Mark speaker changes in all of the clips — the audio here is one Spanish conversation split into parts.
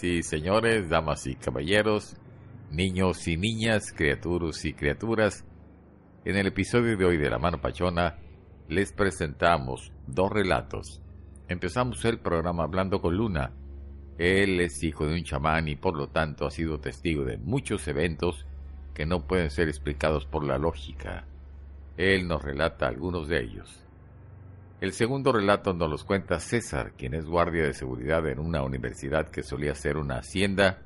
Speaker 1: Señoras y señores, damas y caballeros, niños y niñas, criaturas y criaturas, en el episodio de hoy de La Mano Pachona les presentamos dos relatos. Empezamos el programa hablando con Luna. Él es hijo de un chamán y por lo tanto ha sido testigo de muchos eventos que no pueden ser explicados por la lógica. Él nos relata algunos de ellos. El segundo relato nos los cuenta César, quien es guardia de seguridad en una universidad que solía ser una hacienda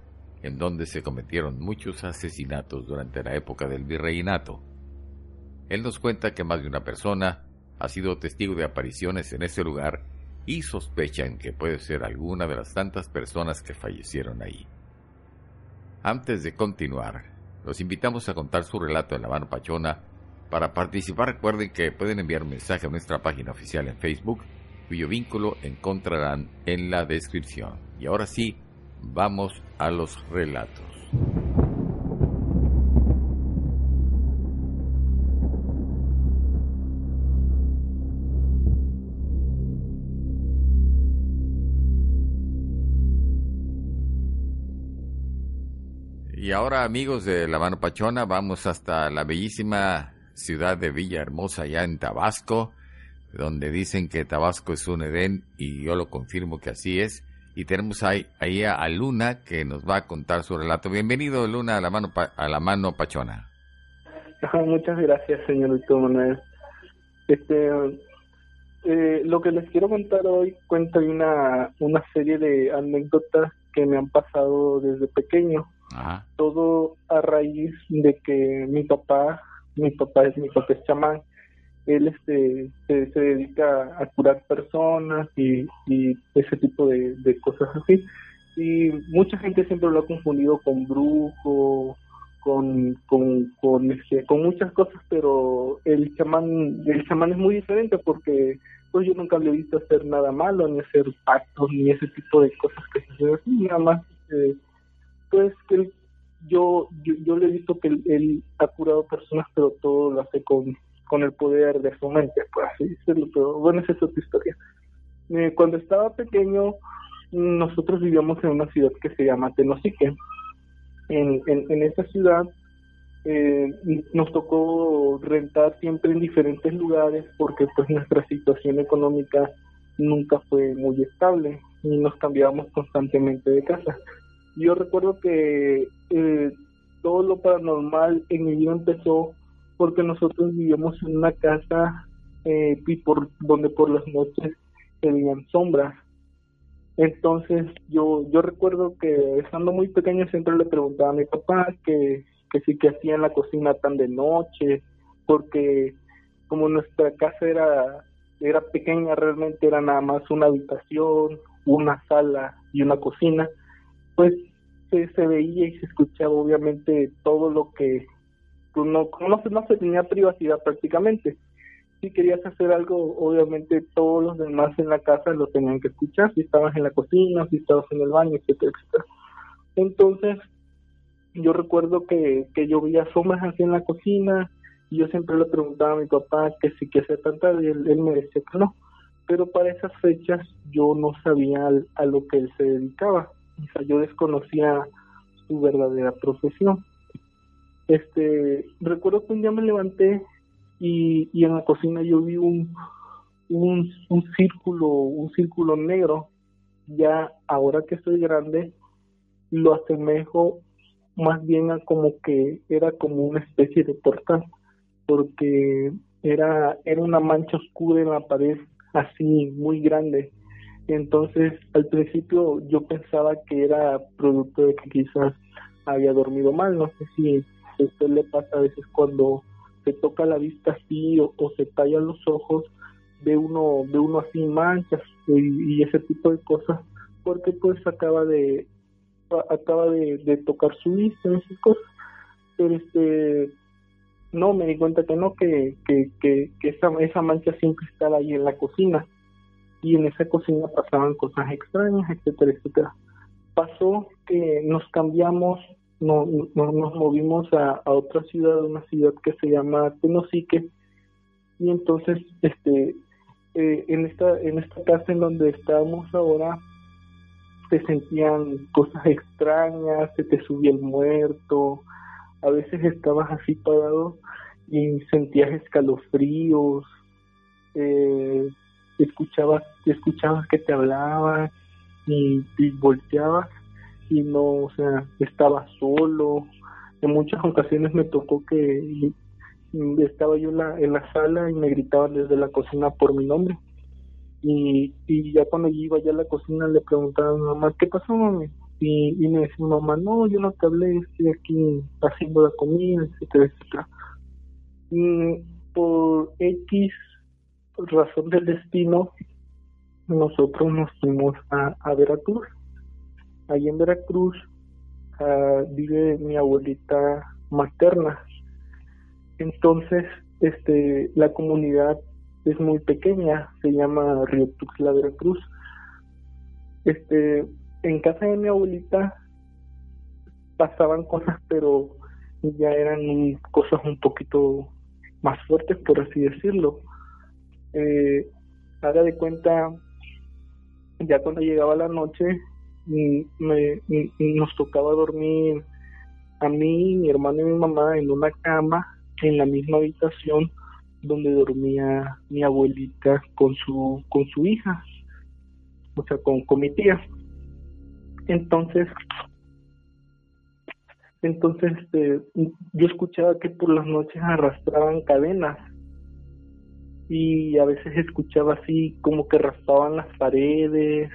Speaker 1: en donde se cometieron muchos asesinatos durante la época del virreinato. Él nos cuenta que más de una persona ha sido testigo de apariciones en ese lugar y sospechan que puede ser alguna de las tantas personas que fallecieron ahí. Antes de continuar, los invitamos a contar su relato en la mano pachona para participar recuerden que pueden enviar un mensaje a nuestra página oficial en Facebook, cuyo vínculo encontrarán en la descripción. Y ahora sí, vamos a los relatos. Y ahora amigos de La Mano Pachona, vamos hasta la bellísima ciudad de Villahermosa, allá en Tabasco, donde dicen que Tabasco es un Edén y yo lo confirmo que así es. Y tenemos ahí, ahí a Luna que nos va a contar su relato. Bienvenido Luna a la mano, a la mano Pachona.
Speaker 2: Muchas gracias, señorito Manuel. Este, eh, lo que les quiero contar hoy cuenta una, una serie de anécdotas que me han pasado desde pequeño. Todo a raíz de que mi papá mi papá es mi papá es chamán. Él este se, dedica a curar personas y, ese tipo de, cosas así. Y mucha gente siempre lo ha confundido con brujo con con con, este, con muchas cosas pero el chamán el chamán es muy diferente porque pues yo nunca le he visto hacer nada malo ni hacer pactos ni ese tipo de cosas que se hacen así. Nada más eh, pues que él yo, yo, le he visto que él, ha curado personas, pero todo lo hace con, con el poder de su mente, por así decirlo. Pero bueno, esa es otra historia. Eh, cuando estaba pequeño, nosotros vivíamos en una ciudad que se llama Tenosique. En, en, en esa ciudad eh, nos tocó rentar siempre en diferentes lugares porque pues nuestra situación económica nunca fue muy estable y nos cambiábamos constantemente de casa yo recuerdo que eh, todo lo paranormal en mi vida empezó porque nosotros vivíamos en una casa eh, y por donde por las noches se veían sombras. Entonces yo yo recuerdo que estando muy pequeño siempre le preguntaba a mi papá que, que sí que hacía en la cocina tan de noche, porque como nuestra casa era era pequeña, realmente era nada más una habitación, una sala y una cocina pues se, se veía y se escuchaba obviamente todo lo que no, no, no se tenía privacidad prácticamente. Si querías hacer algo, obviamente todos los demás en la casa lo tenían que escuchar, si estabas en la cocina, si estabas en el baño, etcétera, etcétera. Entonces, yo recuerdo que, que yo veía sombras así en la cocina y yo siempre le preguntaba a mi papá que si que hacía tanta y él, él me decía que no. pero para esas fechas yo no sabía a lo que él se dedicaba, o sea, yo desconocía su verdadera profesión. Este, recuerdo que un día me levanté y, en la cocina yo vi un, un, un círculo, un círculo negro. Ya ahora que estoy grande, lo asemejo más bien a como que era como una especie de portal, porque era, era una mancha oscura en la pared así muy grande. Entonces, al principio yo pensaba que era producto de que quizás había dormido mal. No sé si a usted le pasa a veces cuando se toca la vista así o, se tallan los ojos, ve uno, ve uno así manchas y, ese tipo de cosas, porque pues acaba de acaba de, de tocar su vista y esas cosas. Pero este no, me di cuenta que no, que, que, que, esa, esa mancha siempre estaba ahí en la cocina. Y en esa cocina pasaban cosas extrañas, etcétera, etcétera. Pasó que nos cambiamos, no, nos movimos a, a otra ciudad, una ciudad que se llama Tenosique. Y entonces, este, eh, en esta en esta casa en donde estábamos ahora se sentían cosas extrañas, se te subía el muerto, a veces estabas así parado y sentías escalofríos, eh, escuchabas, escuchabas que te hablaban y, volteabas y no, o sea, estabas solo. En muchas ocasiones me tocó que estaba yo en la, en la sala y me gritaban desde la cocina por mi nombre. Y, y ya cuando yo iba allá a la cocina le preguntaba a mi mamá, ¿qué pasó, mami? Y, me decía mamá, no, yo no te hablé, estoy aquí haciendo la comida, etcétera, etcétera. Y por X razón del destino, nosotros nos fuimos a, Veracruz. Allí en Veracruz uh, vive mi abuelita materna. Entonces, este, la comunidad es muy pequeña, se llama Río Tuxtla, Veracruz. Este, en casa de mi abuelita pasaban cosas, pero ya eran cosas un poquito más fuertes, por así decirlo. Eh, haga de cuenta, ya cuando llegaba la noche, me, nos tocaba dormir a mí, mi hermano y mi mamá en una cama en la misma habitación donde dormía mi abuelita con su con su hija, o sea, con, con mi tía. Entonces, entonces este, yo escuchaba que por las noches arrastraban cadenas y a veces escuchaba así como que raspaban las paredes,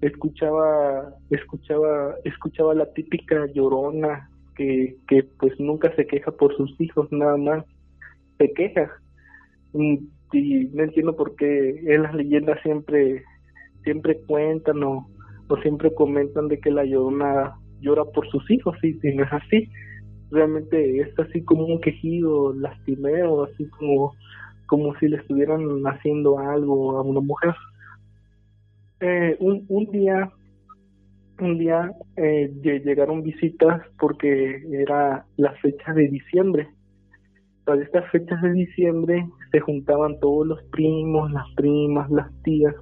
Speaker 2: escuchaba, escuchaba, escuchaba la típica llorona que, que pues nunca se queja por sus hijos, nada más se queja. Y no entiendo por qué en las leyendas siempre, siempre cuentan o, o siempre comentan de que la llorona llora por sus hijos, y si no es así, realmente es así como un quejido lastimero, así como, como si le estuvieran haciendo algo a una mujer. Eh, un, un día, un día eh, llegaron visitas porque era la fecha de diciembre. Para estas fechas de diciembre se juntaban todos los primos, las primas, las tías,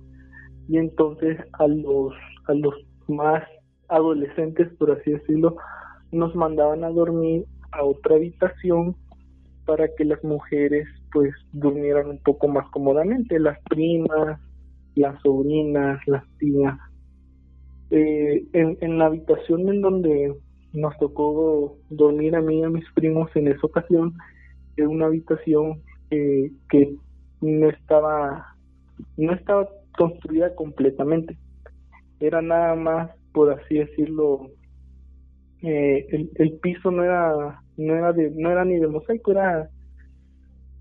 Speaker 2: y entonces a los a los más adolescentes, por así decirlo, nos mandaban a dormir a otra habitación para que las mujeres pues durmieran un poco más cómodamente, las primas, las sobrinas, las tías. Eh, en, en la habitación en donde nos tocó dormir a mí y a mis primos en esa ocasión, era una habitación que no estaba, no estaba construida completamente era nada más, por así decirlo, eh, el, el piso no era no era de, no era ni de mosaico, era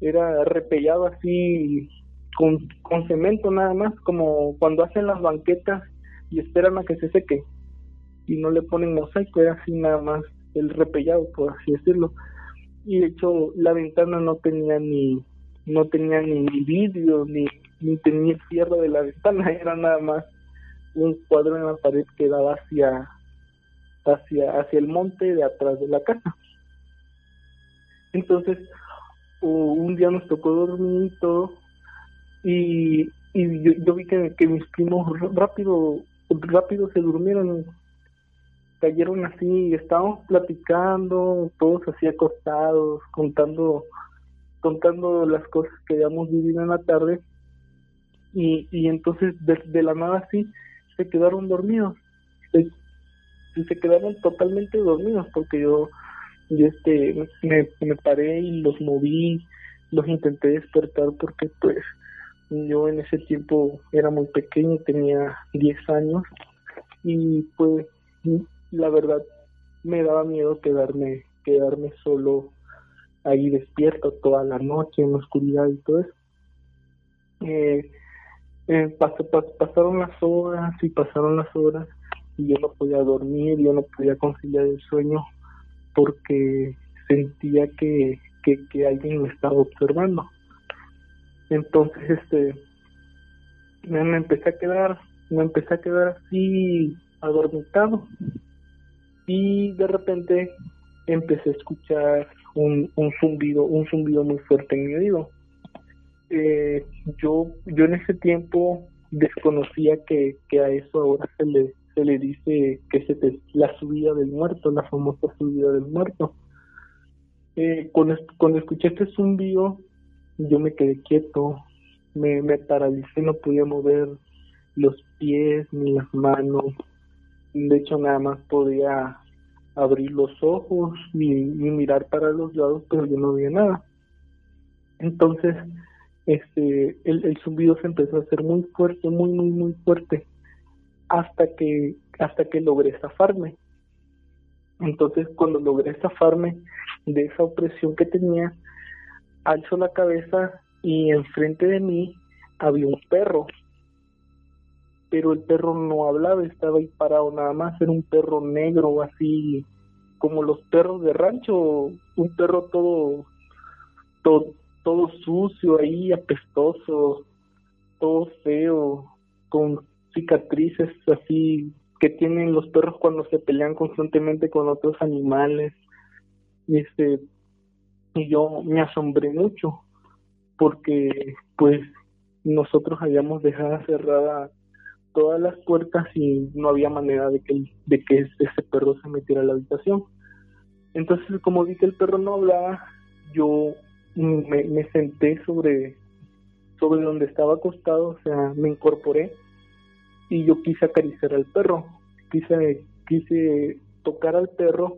Speaker 2: era repellado así con, con cemento nada más, como cuando hacen las banquetas y esperan a que se seque y no le ponen mosaico, era así nada más el repellado, por así decirlo. Y de hecho la ventana no tenía ni no tenía ni vidrio ni ni tenía cierre de la ventana, era nada más un cuadro en la pared que daba hacia hacia hacia el monte de atrás de la casa entonces un día nos tocó dormir y todo y, y yo, vi que, que mis primos rápido rápido se durmieron cayeron así estábamos platicando todos así acostados contando contando las cosas que habíamos vivido en la tarde y, y entonces de, la nada así se quedaron dormidos se, se quedaron totalmente dormidos porque yo yo este me, me paré y los moví los intenté despertar porque pues yo en ese tiempo era muy pequeño tenía 10 años y pues la verdad me daba miedo quedarme quedarme solo ahí despierto toda la noche en la oscuridad y todo eso. Eh, eh pasaron las horas y pasaron las horas y yo no podía dormir yo no podía conciliar el sueño porque sentía que, que, alguien me estaba observando entonces este me, me empecé a quedar me empecé a quedar así adormitado y de repente empecé a escuchar un, un zumbido, un zumbido muy fuerte en mi oído. Eh, yo, yo en ese tiempo desconocía que, que a eso ahora se le, le dice que se la subida del muerto, la famosa subida del muerto. Eh, cuando, cuando escuché este zumbido, yo me quedé quieto, me, me paralicé, no podía mover los pies ni las manos. De hecho, nada más podía abrir los ojos y, mirar para los lados, pero yo no veía nada. Entonces, este, el, el zumbido se empezó a hacer muy fuerte, muy, muy, muy fuerte, hasta que, hasta que logré zafarme. Entonces, cuando logré zafarme de esa opresión que tenía, alzo la cabeza y enfrente de mí había un perro. Pero el perro no hablaba, estaba ahí parado nada más, era un perro negro así como los perros de rancho, un perro todo, todo, todo sucio ahí, apestoso, todo feo, con cicatrices así que tienen los perros cuando se pelean constantemente con otros animales. Y este y yo me asombré mucho porque pues nosotros habíamos dejado cerrada todas las puertas y no había manera de que, de que ese perro se metiera a la habitación. Entonces, como vi que el perro no hablaba, yo me, me senté sobre, sobre donde estaba acostado, o sea, me incorporé y yo quise acariciar al perro, quise, quise tocar al perro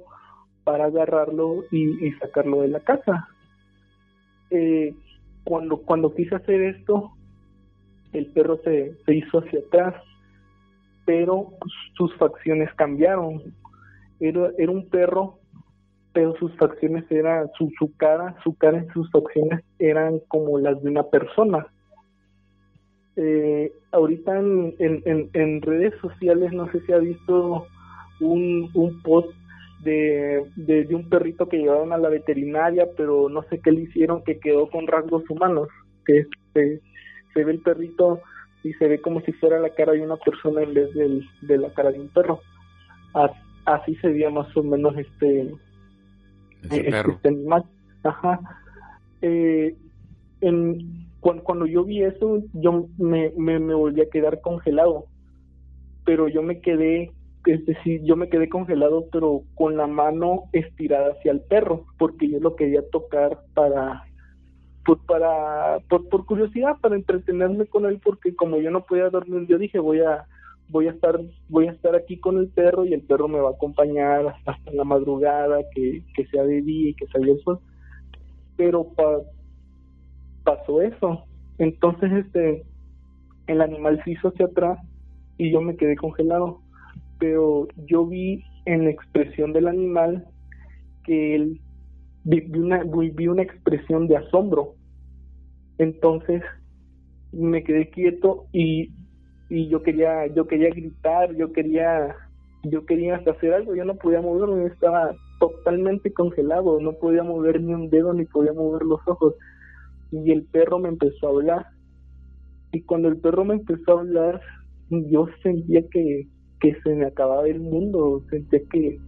Speaker 2: para agarrarlo y, sacarlo de la casa. Eh, cuando, cuando quise hacer esto, el perro se, se hizo hacia atrás, pero sus facciones cambiaron. Era, era un perro, pero sus facciones eran, su, su cara, su cara y sus facciones eran como las de una persona. Eh, ahorita en, en, en, redes sociales no sé si ha visto un, un post de, de, un perrito que llevaron a la veterinaria, pero no sé qué le hicieron, que quedó con rasgos humanos, que se, se ve el perrito y se ve como si fuera la cara de una persona en vez del, de la cara de un perro. así se veía más o menos este,
Speaker 1: este, este
Speaker 2: animal. Ajá. Eh, en, cuando, cuando, yo vi eso, yo me, me, me volví a quedar congelado, pero yo me quedé es decir, yo me quedé congelado, pero con la mano estirada hacia el perro, porque yo lo quería tocar para, pues por curiosidad, para entretenerme con él, porque como yo no podía dormir, yo dije voy a, voy a estar, voy a estar aquí con el perro y el perro me va a acompañar hasta la madrugada, que, que sea de día y que salga el sol. Pero pa, pasó eso. Entonces este, el animal se hizo hacia atrás y yo me quedé congelado pero yo vi en la expresión del animal que él vi, una, vi una expresión de asombro. Entonces me quedé quieto y, y yo quería yo quería gritar, yo quería yo quería hacer algo, yo no podía moverme, estaba totalmente congelado, no podía mover ni un dedo ni podía mover los ojos. Y el perro me empezó a hablar. Y cuando el perro me empezó a hablar, yo sentía que, que se me acababa el mundo, sentía que,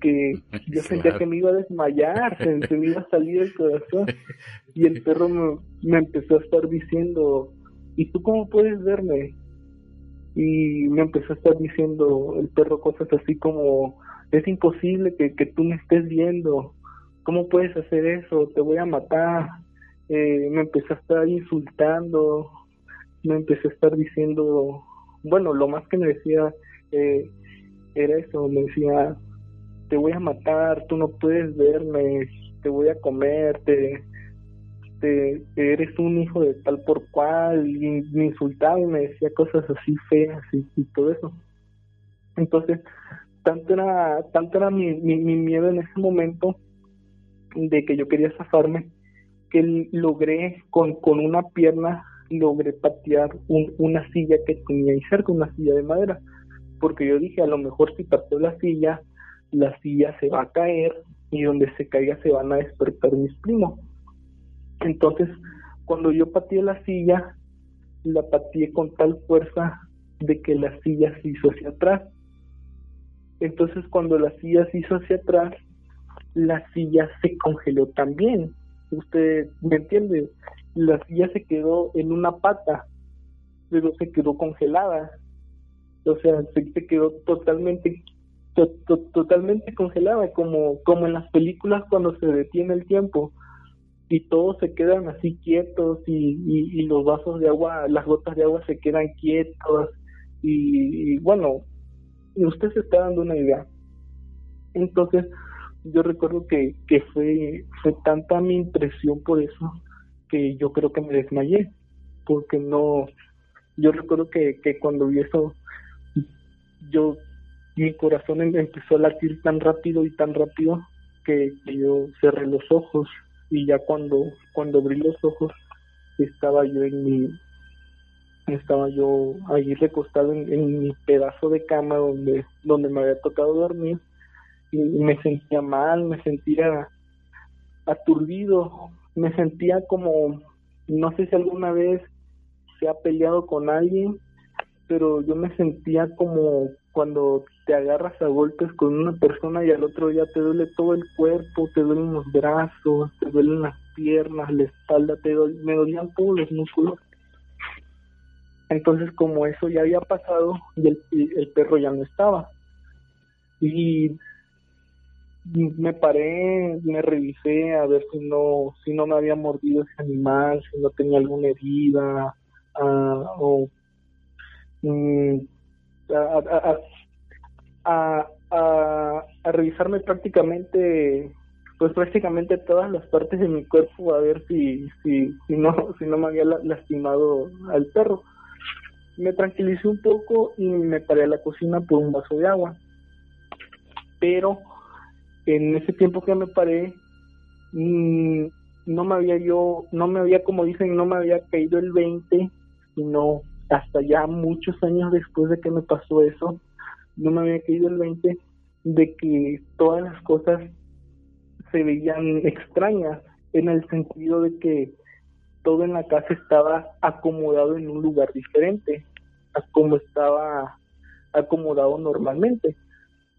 Speaker 2: que yo sentía que me iba a desmayar, se, me iba a salir el corazón y el perro me, empezó a estar diciendo, ¿y tú cómo puedes verme? Y me empezó a estar diciendo el perro cosas así como, es imposible que, que tú me estés viendo, ¿cómo puedes hacer eso? Te voy a matar. Eh, me empezó a estar insultando, me empecé a estar diciendo, bueno, lo más que me decía eh, era eso, me decía, te voy a matar, tú no puedes verme, te voy a comer, te, eres un hijo de tal por cual, y me insultaba y me decía cosas así feas y, todo eso. Entonces, tanto era, tanto era mi, mi, miedo en ese momento de que yo quería zafarme, que logré con, con una pierna, logré patear una silla que tenía ahí cerca, una silla de madera, porque yo dije, a lo mejor si pateo la silla, la silla se va a caer y donde se caiga se van a despertar mis primos. Entonces, cuando yo pateé la silla, la pateé con tal fuerza de que la silla se hizo hacia atrás. Entonces, cuando la silla se hizo hacia atrás, la silla se congeló también. Usted me entiende, la silla se quedó en una pata, pero se quedó congelada. O sea, se, quedó totalmente totalmente congelada, como, como en las películas cuando se detiene el tiempo y todos se quedan así quietos y, y, los vasos de agua, las gotas de agua se quedan quietos y, bueno, usted se está dando una idea. Entonces, yo recuerdo que, que fue, fue tanta mi impresión por eso que yo creo que me desmayé, porque no, yo recuerdo que, que cuando vi eso, yo mi corazón em, empezó a latir tan rápido y tan rápido que, yo cerré los ojos y ya cuando cuando abrí los ojos estaba yo en mi estaba yo ahí recostado en, mi pedazo de cama donde donde me había tocado dormir y, me sentía mal me sentía aturdido me sentía como no sé si alguna vez se ha peleado con alguien pero yo me sentía como cuando te agarras a golpes con una persona y al otro día te duele todo el cuerpo, te duelen los brazos, te duelen las piernas, la espalda, te me dolían todos los músculos. Entonces como eso ya había pasado y el, el perro ya no estaba. Y me paré, me revisé a ver si no, si no me había mordido ese animal, si no tenía alguna herida, uh, o mm, a, a, a, revisarme prácticamente pues prácticamente todas las partes de mi cuerpo a ver si si si no si no me había lastimado al perro. Me tranquilicé un poco y me paré a la cocina por un vaso de agua. Pero en ese tiempo que me paré mm, no me había yo no me había como dicen no me había caído el 20 sino hasta ya muchos años después de que me pasó eso no me había caído el 20 de que todas las cosas se veían extrañas en el sentido de que todo en la casa estaba acomodado en un lugar diferente a como estaba acomodado normalmente.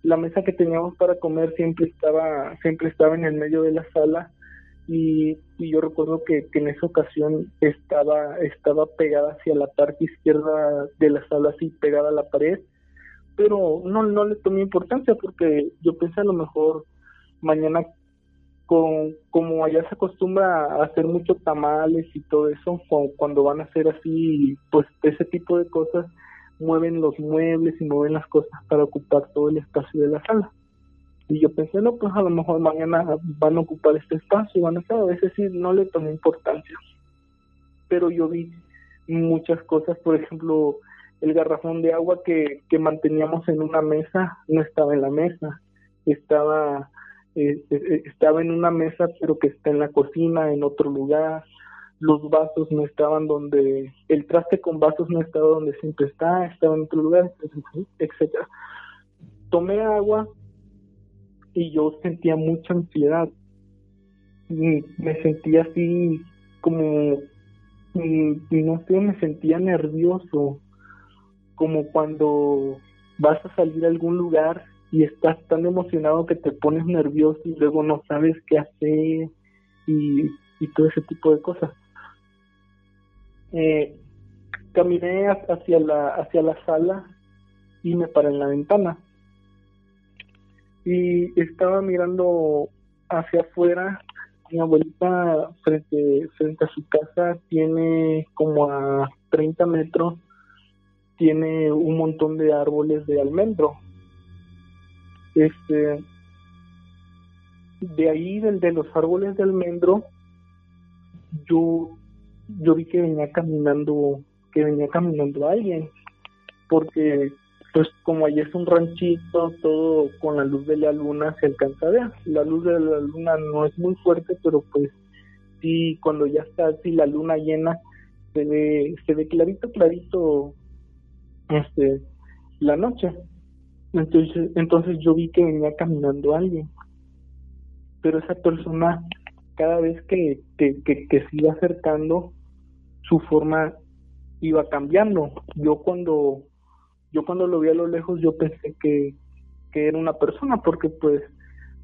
Speaker 2: La mesa que teníamos para comer siempre estaba siempre estaba en el medio de la sala y, y yo recuerdo que, que, en esa ocasión estaba estaba pegada hacia la parte izquierda de la sala así pegada a la pared pero no, no le tomé importancia porque yo pensé a lo mejor mañana con, como allá se acostumbra a hacer muchos tamales y todo eso, cuando van a hacer así, pues ese tipo de cosas, mueven los muebles y mueven las cosas para ocupar todo el espacio de la sala. Y yo pensé, no, pues a lo mejor mañana van a ocupar este espacio, van a estar, a veces sí, no le tomé importancia. Pero yo vi muchas cosas, por ejemplo, el garrafón de agua que, que manteníamos en una mesa no estaba en la mesa, estaba, eh, eh, eh, estaba en una mesa pero que está en la cocina, en otro lugar, los vasos no estaban donde, el traste con vasos no estaba donde siempre está, estaba en otro lugar, etcétera. Tomé agua y yo sentía mucha ansiedad, me sentía así como, no sé, me sentía nervioso, como cuando vas a salir a algún lugar y estás tan emocionado que te pones nervioso y luego no sabes qué hacer y, todo ese tipo de cosas. Eh, caminé hacia la, hacia la sala y me paré en la ventana. Y estaba mirando hacia afuera. Mi abuelita frente, frente a su casa tiene como a 30 metros, tiene un montón de árboles de almendro. Este, de ahí, del de los árboles de almendro, yo, yo vi que venía caminando, que venía caminando alguien, porque pues como allí es un ranchito, todo con la luz de la luna se alcanza a ver. La luz de la luna no es muy fuerte, pero pues sí, cuando ya está así la luna llena, se ve, se ve clarito, clarito, este, la noche. Entonces, entonces yo vi que venía caminando alguien, pero esa persona cada vez que, que, que, que se iba acercando, su forma iba cambiando. Yo cuando yo cuando lo vi a lo lejos yo pensé que, que era una persona porque pues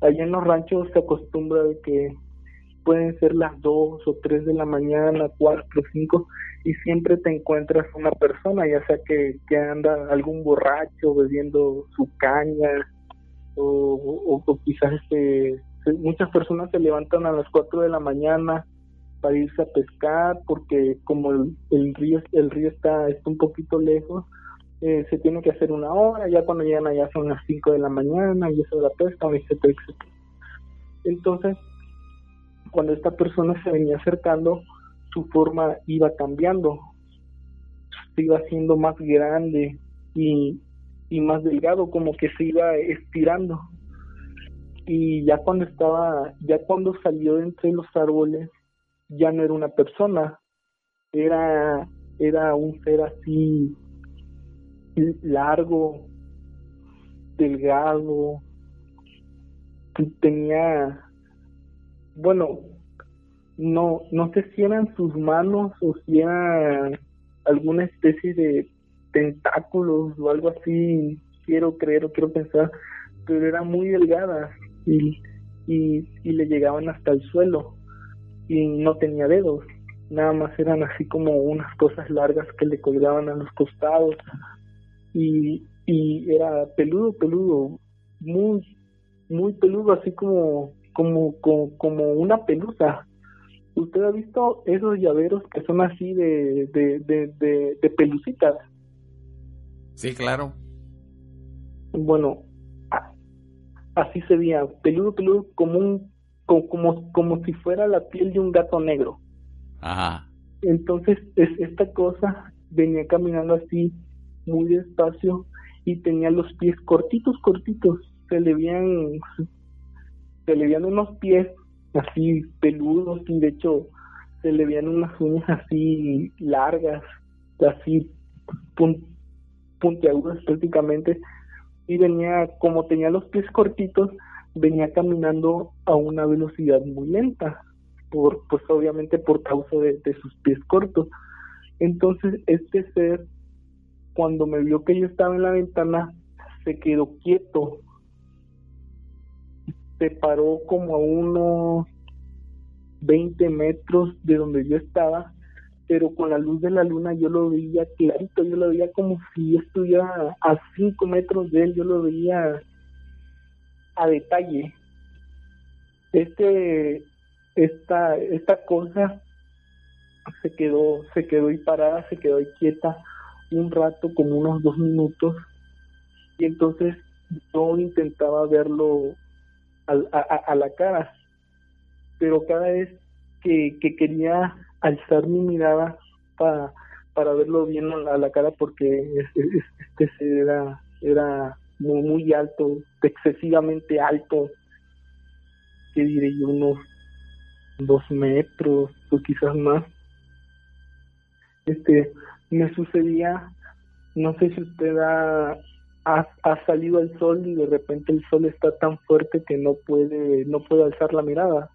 Speaker 2: allá en los ranchos se acostumbra de que pueden ser las dos o tres de la mañana, cuatro, cinco, y siempre te encuentras una persona, ya sea que, que anda algún borracho bebiendo su caña, o, o, quizás este, muchas personas se levantan a las cuatro de la mañana para irse a pescar, porque como el, río el río está, está un poquito lejos, eh, se tiene que hacer una hora, ya cuando llegan allá son las cinco de la mañana, y eso de la pesca, etcétera, etcétera. Entonces, cuando esta persona se venía acercando, su forma iba cambiando, se iba haciendo más grande y, y más delgado, como que se iba estirando. Y ya cuando estaba, ya cuando salió de entre los árboles, ya no era una persona, era, era un ser así largo, delgado, tenía bueno, no, no sé si eran sus manos o si era alguna especie de tentáculos o algo así, quiero creer o quiero pensar, pero era muy delgada y, y le llegaban hasta el suelo y no tenía dedos, nada más eran así como unas cosas largas que le colgaban a los costados y, y era peludo, peludo, muy, muy peludo, así como como, como, una pelusa. ¿Usted ha visto esos llaveros que son así de, de, de, de, pelucitas?
Speaker 1: Sí, claro.
Speaker 2: Bueno, así se veía, peludo, peludo, como un, como, como, si fuera la piel de un gato negro.
Speaker 1: Ajá.
Speaker 2: Entonces, es, esta cosa venía caminando así, muy despacio, y tenía los pies cortitos, cortitos, se le veían se le veían unos pies así peludos y de hecho se le veían unas uñas así largas, así puntiagudas prácticamente y venía, como tenía los pies cortitos, venía caminando a una velocidad muy lenta, por pues obviamente por causa de, de sus pies cortos. Entonces este ser, cuando me vio que yo estaba en la ventana, se quedó quieto se paró como a unos 20 metros de donde yo estaba, pero con la luz de la luna yo lo veía clarito, yo lo veía como si estuviera a 5 metros de él, yo lo veía a detalle. Este, esta, esta cosa se quedó, se quedó ahí parada, se quedó ahí quieta un rato, como unos dos minutos, y entonces yo intentaba verlo a, la cara, pero cada vez que, que quería alzar mi mirada para, para verlo bien a la cara porque este era, era muy, muy alto, excesivamente alto, que diré yo, unos dos metros o quizás más. Este, me sucedía, no sé si usted ha, ha, salido el sol y de repente el sol está tan fuerte que no puede no puede alzar la mirada.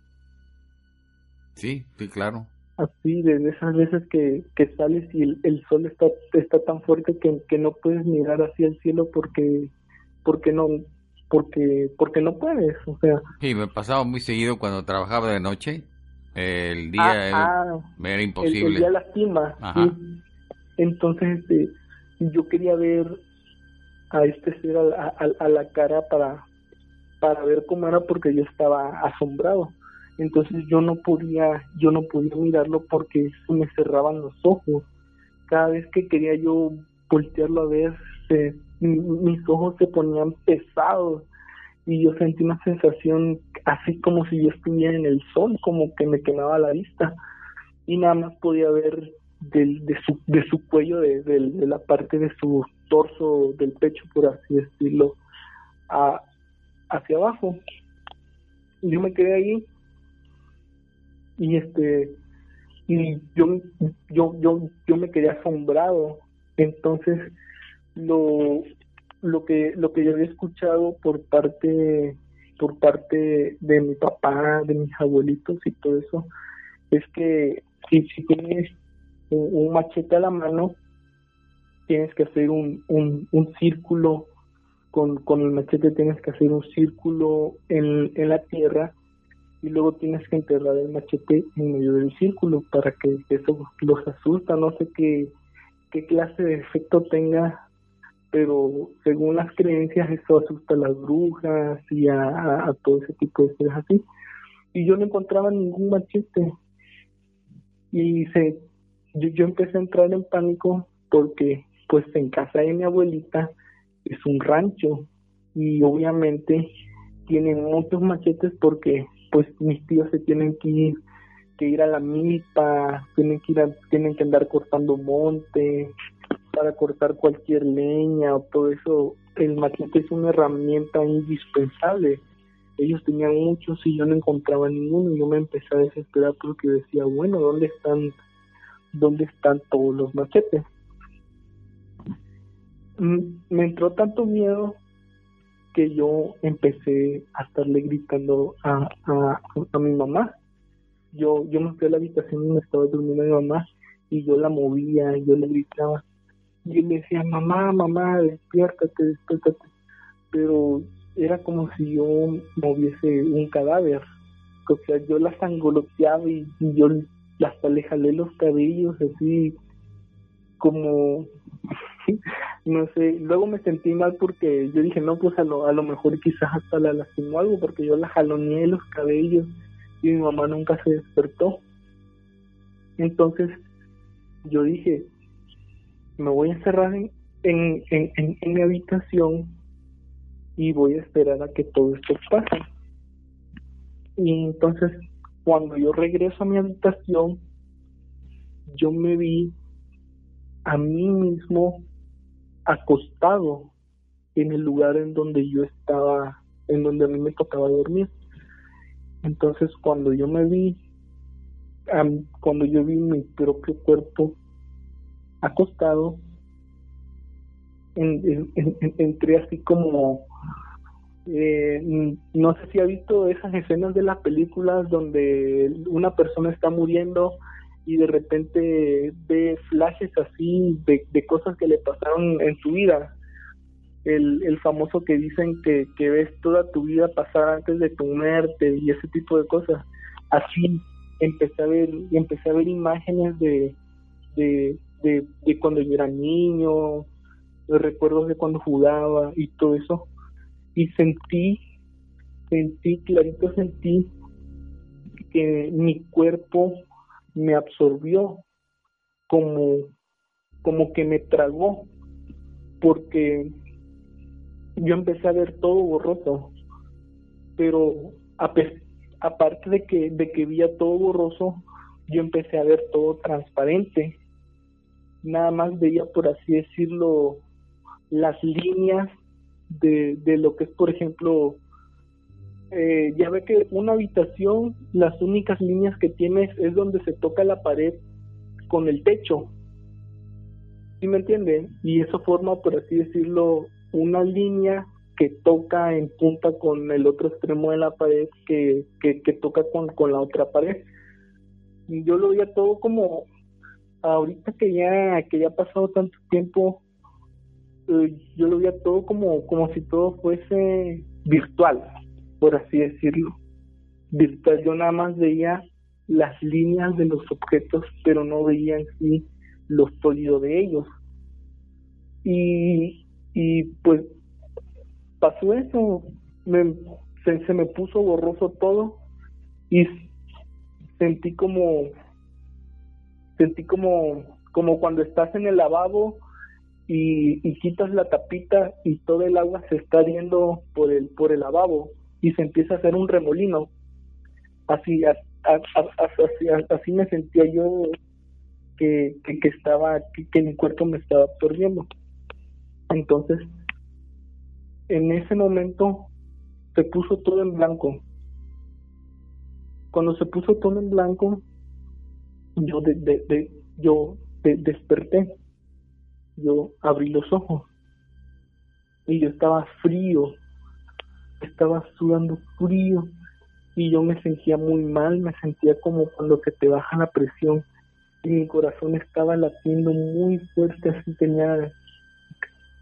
Speaker 1: Sí, sí, claro.
Speaker 2: Así, de esas veces que, que sales y el, sol está, está tan fuerte que, que no puedes mirar hacia el cielo porque porque no porque porque no puedes, o sea.
Speaker 1: Sí, me pasaba muy seguido cuando trabajaba de noche. El día ah, era, ah, imposible.
Speaker 2: El, día lastima. Entonces este, yo quería ver a este ser a, a, la cara para, para ver cómo era porque yo estaba asombrado. Entonces yo no podía, yo no podía mirarlo porque se me cerraban los ojos. Cada vez que quería yo voltearlo a ver, mis ojos se ponían pesados y yo sentí una sensación así como si yo estuviera en el sol, como que me quemaba la vista y nada más podía ver del, de, su, de su cuello, de, de, la parte de su torso, del pecho, por así decirlo, a, hacia abajo. Y yo me quedé ahí y este y yo yo yo yo me quedé asombrado entonces lo lo que lo que yo había escuchado por parte por parte de mi papá de mis abuelitos y todo eso es que si, si tienes un, machete a la mano tienes que hacer un, un, un círculo. Con, con el machete tienes que hacer un círculo en, en la tierra y luego tienes que enterrar el machete en medio del círculo para que eso los asusta, no sé qué, qué clase de efecto tenga, pero según las creencias eso asusta a las brujas y a, todo ese tipo de cosas así. Y yo no encontraba ningún machete. Y se, yo, yo empecé a entrar en pánico porque pues en casa de mi abuelita es un rancho y obviamente tienen muchos machetes porque pues mis tíos se tienen que ir que ir a la milpa, tienen que ir tienen que andar cortando monte para cortar cualquier leña o todo eso, el machete es una herramienta indispensable. Ellos tenían muchos y yo no encontraba ninguno y yo me empecé a desesperar porque decía, bueno, ¿dónde están dónde están todos los machetes? Mm, me entró tanto miedo que yo empecé a estarle gritando a, a, mi mamá. Yo, yo me fui a la habitación donde estaba durmiendo mi mamá y yo la movía, y yo le gritaba. Y él decía, mamá, mamá, despiértate, despiértate. Pero era como si yo moviese un cadáver. O sea, yo la sangoloteaba y, y yo hasta le jalé los cabellos así como no sé, luego me sentí mal porque yo dije, no, pues a lo, a lo mejor quizás hasta la lastimó algo porque yo la jaloneé los cabellos y mi mamá nunca se despertó. Entonces yo dije, me voy a encerrar en, en, en, en mi habitación y voy a esperar a que todo esto pase. Y entonces cuando yo regreso a mi habitación, yo me vi a mí mismo acostado en el lugar en donde yo estaba, en donde a mí me tocaba dormir. Entonces cuando yo me vi, cuando yo vi mi propio cuerpo acostado, entré así como, eh, no sé si ha visto esas escenas de las películas donde una persona está muriendo y de repente ve flashes así de, cosas que le pasaron en su vida. El, el famoso que dicen que, que ves toda tu vida pasar antes de tu muerte y ese tipo de cosas. Así empecé a ver, empecé a ver imágenes de, de, cuando yo era niño, de recuerdos de cuando jugaba y todo eso. Y sentí, sentí, clarito sentí que mi cuerpo me absorbió, como, como que me tragó, porque yo empecé a ver todo borroso, pero aparte de que, de que veía todo borroso, yo empecé a ver todo transparente. Nada más veía, por así decirlo, las líneas de, de lo que es, por ejemplo, eh, ya ve que una habitación, las únicas líneas que tienes es donde se toca la pared con el techo. ¿Sí me entienden? Y eso forma, por así decirlo, una línea que toca en punta con el otro extremo de la pared que, que, toca con, con la otra pared. Yo lo veía todo como, ahorita que ya, que ya ha pasado tanto tiempo, eh, yo lo veía todo como, como si todo fuese virtual por así decirlo. Virtual, yo nada más veía las líneas de los objetos, pero no veía en sí lo sólido de ellos. Y, y pues pasó eso, me, se, se me puso borroso todo y sentí como sentí como como cuando estás en el lavabo y, y, quitas la tapita y todo el agua se está yendo por el por el lavabo y se empieza a hacer un remolino. Así así, así, me sentía yo que, que, estaba que, mi cuerpo me estaba absorbiendo. Entonces en ese momento se puso todo en blanco. Cuando se puso todo en blanco yo de, de, yo desperté. Yo abrí los ojos. Y yo estaba frío, estaba sudando frío. Y yo me sentía muy mal, me sentía como cuando que te baja la presión. Y mi corazón estaba latiendo muy fuerte, así tenía,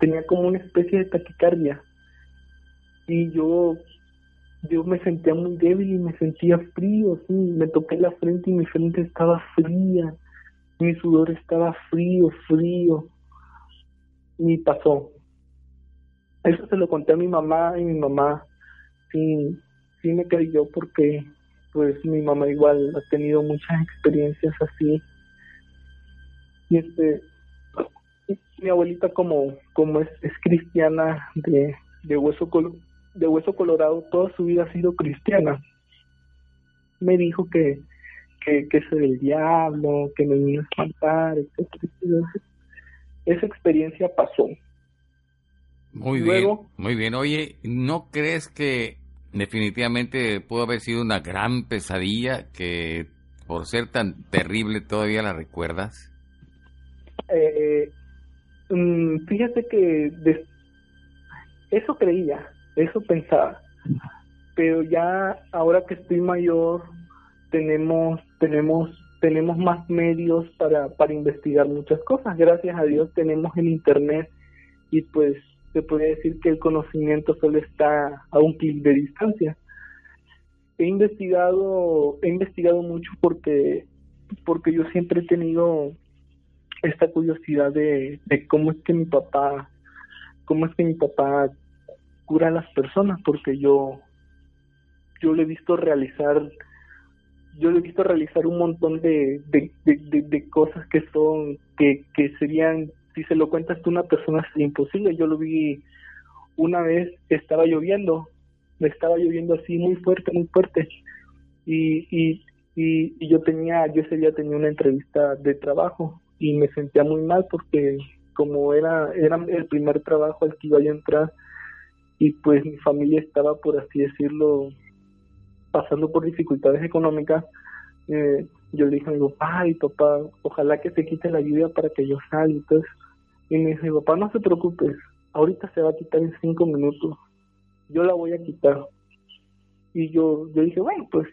Speaker 2: tenía como una especie de taquicardia. Y yo yo me sentía muy débil y me sentía frío, sí, me toqué la frente y mi frente estaba fría, mi sudor estaba frío, frío, y pasó. Eso se lo conté a mi mamá y mi mamá sí, sí me creyó porque pues mi mamá igual ha tenido muchas experiencias así. Y este mi abuelita como como es, es cristiana de, de hueso de hueso colorado toda su vida ha sido cristiana me dijo que que, que es el diablo que me vino a espantar esa experiencia pasó.
Speaker 1: Muy bien, muy bien. Oye, ¿no crees que definitivamente pudo haber sido una gran pesadilla que por ser tan terrible todavía la recuerdas?
Speaker 2: Eh, mm, fíjate que eso creía, eso pensaba, pero ya ahora que estoy mayor tenemos tenemos tenemos más medios para, para investigar muchas cosas. Gracias a Dios tenemos el Internet y pues se puede decir que el conocimiento solo está a un clic de distancia. He investigado, he investigado mucho porque, porque yo siempre he tenido esta curiosidad de, de cómo es que mi papá, cómo es que mi papá cura a las personas, porque yo, yo le he visto realizar yo lo he visto realizar un montón de, de, de, cosas que son, que, que serían, si se lo cuentas tú una persona, sería imposible. Yo lo vi una vez, estaba lloviendo, me estaba lloviendo así muy fuerte, muy fuerte. Y, y, y, yo tenía, yo ese día tenía una entrevista de trabajo y me sentía muy mal porque como era, era el primer trabajo al que iba a entrar y pues mi familia estaba, por así decirlo, pasando por dificultades económicas, eh, yo le dije a mi papá, ay papá, ojalá que se quite la lluvia para que yo salga. Entonces, y me dice, papá, no se preocupes, ahorita se va a quitar en cinco minutos, yo la voy a quitar. Y yo, yo dije, bueno, pues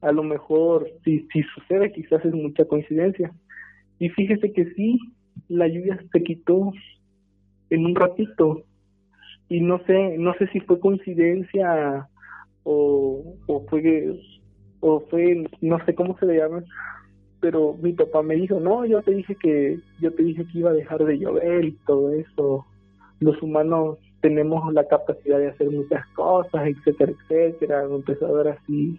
Speaker 2: a lo mejor si, si sucede quizás es mucha coincidencia. Y fíjese que sí, la lluvia se quitó en un ratito. Y no sé, no sé si fue coincidencia o, o fue o fue no sé cómo se le llama pero mi papá me dijo no yo te dije que yo te dije que iba a dejar de llover y todo eso. Los humanos tenemos la capacidad de hacer muchas cosas etcétera etcétera. Empezó a dar así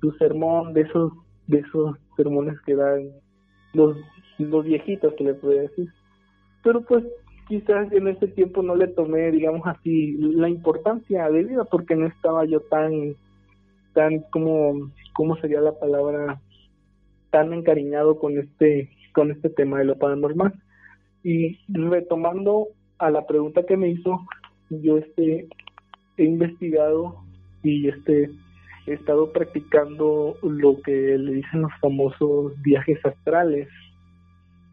Speaker 2: su sermón de esos de esos sermones que dan los los viejitos que le puede decir. Pero pues quizás en ese tiempo no le tomé, digamos así, la importancia de vida porque no estaba yo tan, tan como, ¿cómo sería la palabra? Tan encariñado con este, con este tema de lo paranormal. Y retomando a la pregunta que me hizo, yo este, he investigado y este, he estado practicando lo que le dicen los famosos viajes astrales,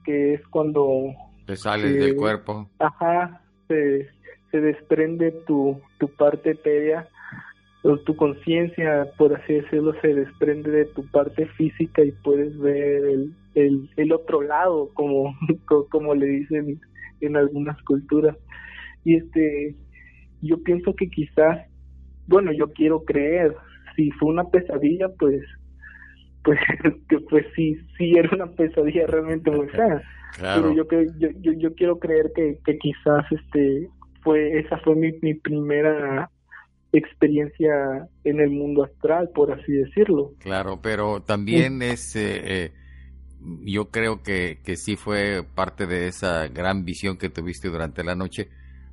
Speaker 2: que es cuando
Speaker 1: te sales del cuerpo.
Speaker 2: Ajá, se, se desprende tu, tu parte etérea, o tu conciencia, por así decirlo, se desprende de tu parte física y puedes ver el, el, el otro lado, como, como le dicen en algunas culturas. Y este, yo pienso que quizás, bueno, yo quiero creer, si fue una pesadilla, pues pues que pues sí sí era una pesadilla realmente muy fea. Pero yo, yo, yo, yo quiero creer que, que quizás este fue esa fue mi, mi primera experiencia en el mundo astral por así decirlo.
Speaker 1: Claro pero también es eh, eh, yo creo que, que sí fue parte de esa gran visión que tuviste durante la noche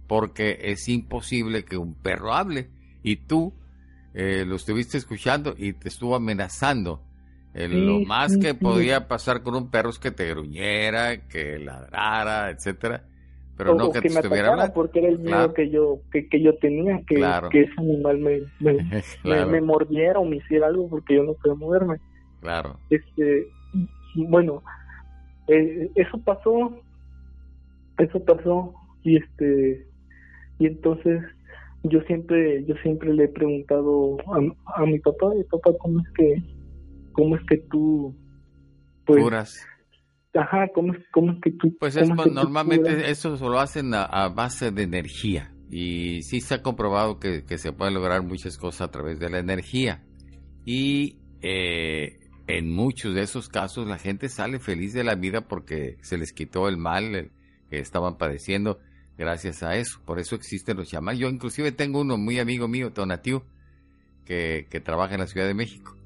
Speaker 1: porque es imposible que un perro hable. Y tú eh, lo estuviste escuchando y te estuvo amenazando lo más que podía pasar con un perro es que te gruñera, que ladrara, etcétera, pero no que, te estuviera hablando.
Speaker 2: Porque era el miedo que yo que, que yo tenía, que, que ese animal me, me, mordiera o me hiciera algo porque yo no podía moverme.
Speaker 1: Claro.
Speaker 2: Este, bueno, eh, eso pasó, eso pasó y este y entonces yo siempre yo siempre le he preguntado a, a mi papá, papá, ¿cómo es que cómo es que tú
Speaker 1: pues
Speaker 2: ajá cómo es, cómo es que tú
Speaker 1: pues es, normalmente eso lo hacen a, base de energía. Y sí se ha comprobado que, que se pueden lograr muchas cosas a través de la energía. Y eh, en muchos de esos casos la gente sale feliz de la vida porque se les quitó el mal que estaban padeciendo gracias a eso. Por eso existen los chamanes. Yo inclusive tengo uno muy amigo mío, Tonatiu, que, que trabaja en la Ciudad de México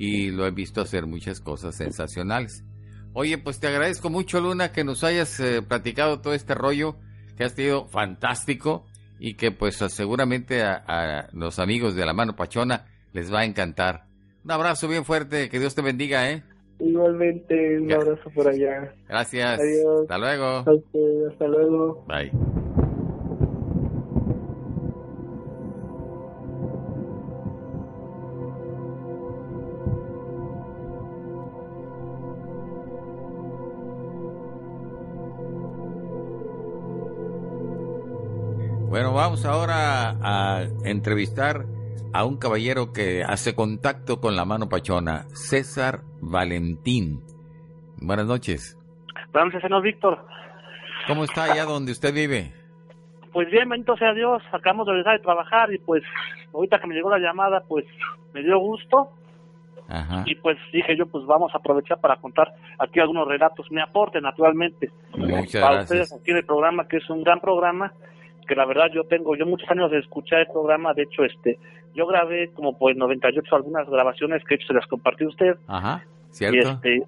Speaker 1: y lo he visto hacer muchas cosas sensacionales. Oye, pues te agradezco mucho, Luna, que nos hayas eh, platicado todo este rollo que has tenido fantástico y que pues seguramente a, los amigos de la mano pachona les va a encantar. Un abrazo bien fuerte, que Dios te bendiga, ¿eh?
Speaker 2: Igualmente, un abrazo por allá.
Speaker 1: Gracias.
Speaker 2: Adiós.
Speaker 1: Hasta luego.
Speaker 2: hasta luego.
Speaker 1: Bye. Bueno, vamos ahora a entrevistar a un caballero que hace contacto con la mano pachona, César Valentín. Buenas noches.
Speaker 3: Buenas noches, señor Víctor.
Speaker 1: ¿Cómo está allá donde usted vive?
Speaker 3: Pues bien, bendito sea Dios, acabamos de regresar de trabajar y pues ahorita que me llegó la llamada, pues me dio gusto.
Speaker 1: Ajá.
Speaker 3: Y pues dije yo, pues vamos a aprovechar para contar aquí algunos relatos, me aporte naturalmente.
Speaker 1: Muchas
Speaker 3: para
Speaker 1: gracias.
Speaker 3: ustedes aquí en el programa, que es un gran programa que la verdad yo tengo yo muchos años de escuchar el programa, de hecho este yo grabé como por el 98 algunas grabaciones que he hecho se las compartí a usted.
Speaker 1: Ajá, cierto.
Speaker 3: Y este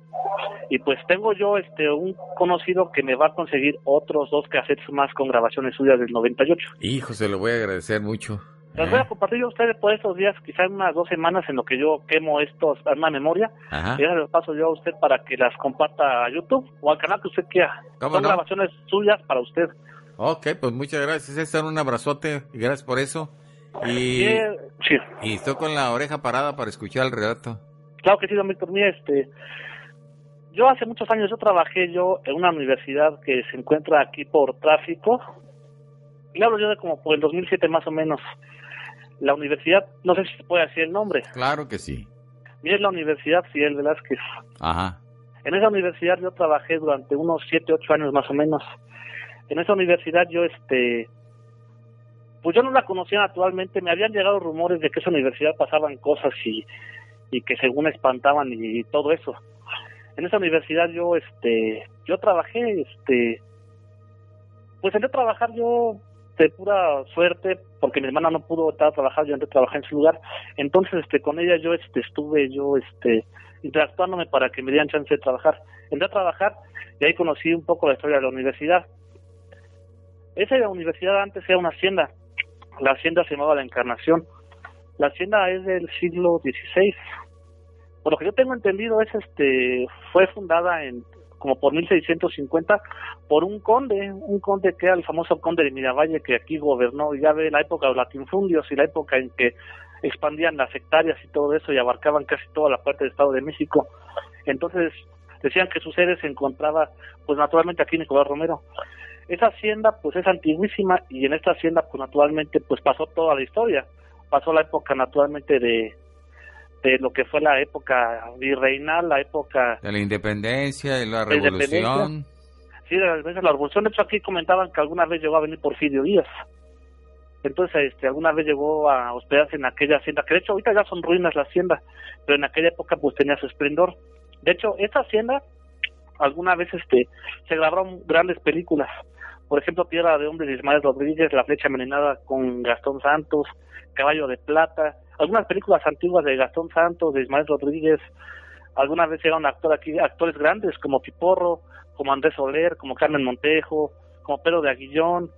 Speaker 3: y pues tengo yo este un conocido que me va a conseguir otros dos cassettes más con grabaciones suyas del 98.
Speaker 1: Hijo, se lo voy a agradecer mucho.
Speaker 3: Las
Speaker 1: ¿eh?
Speaker 3: voy a compartir yo a ustedes por estos días, quizás unas dos semanas en lo que yo quemo estos una memoria.
Speaker 1: Ajá.
Speaker 3: Y ahora los paso yo a usted para que las comparta a YouTube o al canal que usted quiera.
Speaker 1: ¿Cómo
Speaker 3: Son
Speaker 1: no?
Speaker 3: grabaciones suyas para usted.
Speaker 1: Ok, pues muchas gracias, César. Un abrazote y gracias por eso. Y,
Speaker 3: sí.
Speaker 1: y estoy con la oreja parada para escuchar el relato.
Speaker 3: Claro que sí, don Víctor. Mira, este, yo hace muchos años yo trabajé yo en una universidad que se encuentra aquí por tráfico. Le hablo yo de como por el 2007 más o menos. La universidad, no sé si se puede decir el nombre.
Speaker 1: Claro que sí.
Speaker 3: Mira, es la Universidad Fidel Velázquez.
Speaker 1: Ajá.
Speaker 3: En esa universidad yo trabajé durante unos 7, 8 años más o menos. En esa universidad yo, este, pues yo no la conocía naturalmente. Me habían llegado rumores de que esa universidad pasaban cosas y, y que según espantaban y todo eso. En esa universidad yo, este, yo trabajé, este, pues entré a trabajar yo de pura suerte porque mi hermana no pudo estar a trabajar, yo entré a trabajar en su lugar. Entonces, este, con ella yo, este, estuve yo, este, interactuándome para que me dieran chance de trabajar. Entré a trabajar y ahí conocí un poco la historia de la universidad. Esa universidad antes era una hacienda. La hacienda se llamaba La Encarnación. La hacienda es del siglo XVI. Por lo que yo tengo entendido es este fue fundada en como por 1650 por un conde, un conde que era el famoso conde de Miravalle que aquí gobernó ya de la época de los latinfundios y la época en que expandían las hectáreas y todo eso y abarcaban casi toda la parte del Estado de México. Entonces decían que su sede se encontraba pues naturalmente aquí en Nicolás Romero. Esa hacienda pues es antiguísima y en esta hacienda pues naturalmente pues pasó toda la historia. Pasó la época naturalmente de, de lo que fue la época virreinal, la época
Speaker 1: De la independencia y la revolución.
Speaker 3: Sí, de la, de la revolución. De hecho, aquí comentaban que alguna vez llegó a venir Porfirio Díaz. Entonces, este, alguna vez llegó a hospedarse en aquella hacienda, que de hecho ahorita ya son ruinas la hacienda, pero en aquella época pues tenía su esplendor. De hecho, esta hacienda, alguna vez este, se grabaron grandes películas. Por ejemplo, Tierra de Hombres de Ismael Rodríguez, La Flecha Envenenada con Gastón Santos, Caballo de Plata, algunas películas antiguas de Gastón Santos, de Ismael Rodríguez. Alguna vez llegaron actor aquí, actores grandes como Piporro, como Andrés Soler, como Carmen Montejo, como Pedro de Aguillón,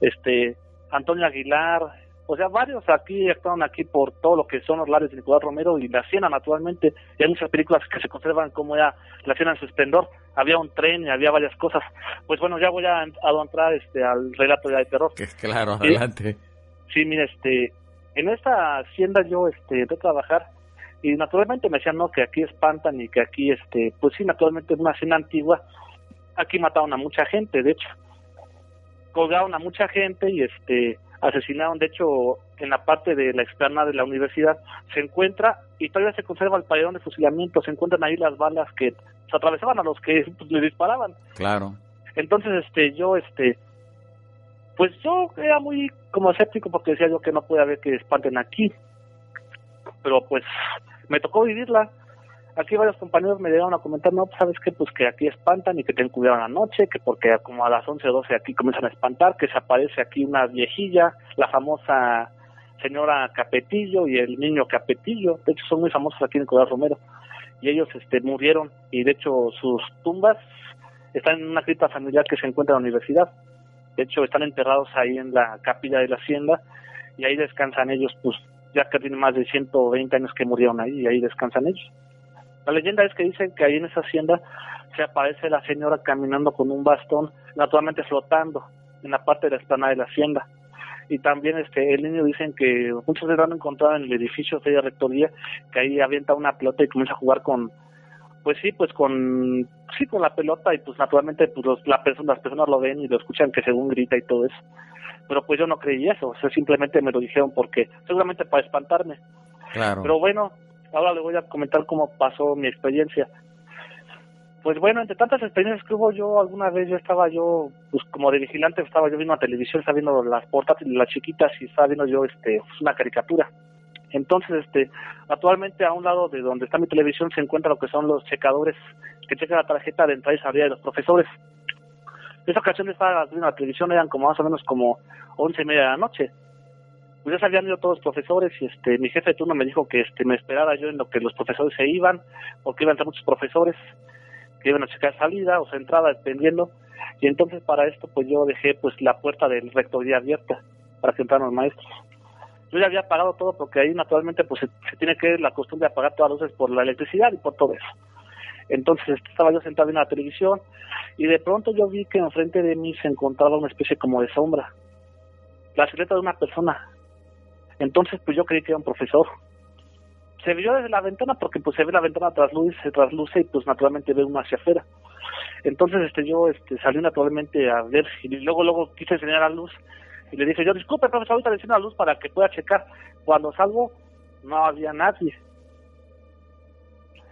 Speaker 3: este, Antonio Aguilar, o sea, varios aquí actuaron aquí por todo lo que son los lares de Nicolás Romero y la Siena, naturalmente. Y hay muchas películas que se conservan como era la Siena en su esplendor. Había un tren y había varias cosas. Pues bueno, ya voy a, entrar este, al relato de terror.
Speaker 1: Que es claro, adelante.
Speaker 3: Sí, mire, este, en esta hacienda yo este, de trabajar y naturalmente me decían, no, que aquí espantan y que aquí, este, pues sí, naturalmente es una hacienda antigua. Aquí mataron a mucha gente, de hecho. Colgaron a mucha gente y este asesinaron, de hecho, en la parte de la externa de la universidad, se encuentra y todavía se conserva el pabellón de fusilamiento, se encuentran ahí las balas que se atravesaban a los que pues, le disparaban.
Speaker 1: Claro.
Speaker 3: Entonces, este, yo, este, pues yo era muy como escéptico porque decía yo que no puede haber que espanten aquí. Pero pues me tocó vivirla aquí varios compañeros me llegaron a comentar, no, pues sabes que pues que aquí espantan y que te cuidado la noche, que porque como a las 11 o 12 aquí comienzan a espantar, que se aparece aquí una viejilla, la famosa señora Capetillo y el niño Capetillo, de hecho son muy famosos aquí en Nicolás Romero, y ellos este murieron. Y de hecho sus tumbas están en una cripta familiar que se encuentra en la universidad, de hecho están enterrados ahí en la capilla de la hacienda. Y ahí descansan ellos, pues ya que tienen más de 120 años que murieron ahí y ahí descansan ellos. La leyenda es que dicen que ahí en esa hacienda se aparece la señora caminando con un bastón, naturalmente flotando en la parte de la esplanada de la hacienda. Y también este el niño dicen que muchos se lo han encontrado en el edificio de la rectoría, que ahí avienta una pelota y comienza a jugar con, pues sí, pues con, sí, con la pelota y pues naturalmente pues los, la persona, las personas lo ven y lo escuchan que según grita y todo eso. Pero pues yo no creí eso, o sea, simplemente me lo dijeron porque, seguramente para espantarme.
Speaker 1: Claro.
Speaker 3: Pero bueno, ahora le voy a comentar cómo pasó mi experiencia. Pues bueno, entre tantas experiencias que hubo, yo alguna vez yo estaba yo, pues como de vigilante, estaba yo viendo la televisión, estaba viendo las portátiles, las chiquitas y estaba viendo yo este pues, una caricatura. Entonces, este, actualmente a un lado de donde está mi televisión se encuentra lo que son los checadores que checan la tarjeta de entrada y salida de los profesores. Esa ocasión estaba viendo la televisión, eran como más o menos como once y media de la noche pues ya se habían ido todos los profesores y este mi jefe de turno me dijo que este me esperara yo en lo que los profesores se iban, porque iban a muchos profesores que iban a checar salida o entrada, dependiendo. Y entonces para esto pues yo dejé pues la puerta del rectoría abierta para que entraran los maestros. Yo ya había apagado todo porque ahí naturalmente pues se, tiene que la costumbre de apagar todas las luces por la electricidad y por todo eso. Entonces este, estaba yo sentado en la televisión y de pronto yo vi que enfrente de mí se encontraba una especie como de sombra. La silueta de una persona entonces, pues yo creí que era un profesor. Se vio desde la ventana porque pues se ve la ventana trasluce, se trasluce y pues naturalmente ve uno hacia afuera. Entonces, este yo este salí naturalmente a ver y luego luego quise enseñar la luz y le dije yo, disculpe profesor, ahorita le enseño la luz para que pueda checar. Cuando salgo no había nadie.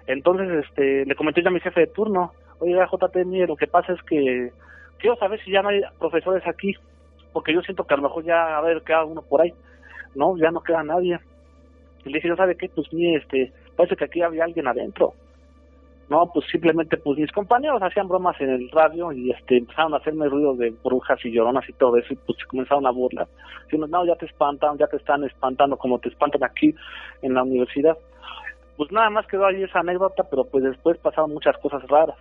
Speaker 3: Entonces, este, le comenté yo a mi jefe de turno, oiga, JT, mire, lo que pasa es que quiero saber si ya no hay profesores aquí, porque yo siento que a lo mejor ya a ver queda uno por ahí no, ya no queda nadie. Y le dije, ¿no sabe qué? Pues mire, este, parece que aquí había alguien adentro. No, pues simplemente, pues mis compañeros hacían bromas en el radio y este, empezaron a hacerme ruido de brujas y lloronas y todo eso y pues comenzaron a burlar. Diciendo, no, ya te espantan, ya te están espantando como te espantan aquí en la universidad. Pues nada más quedó ahí esa anécdota, pero pues después pasaron muchas cosas raras.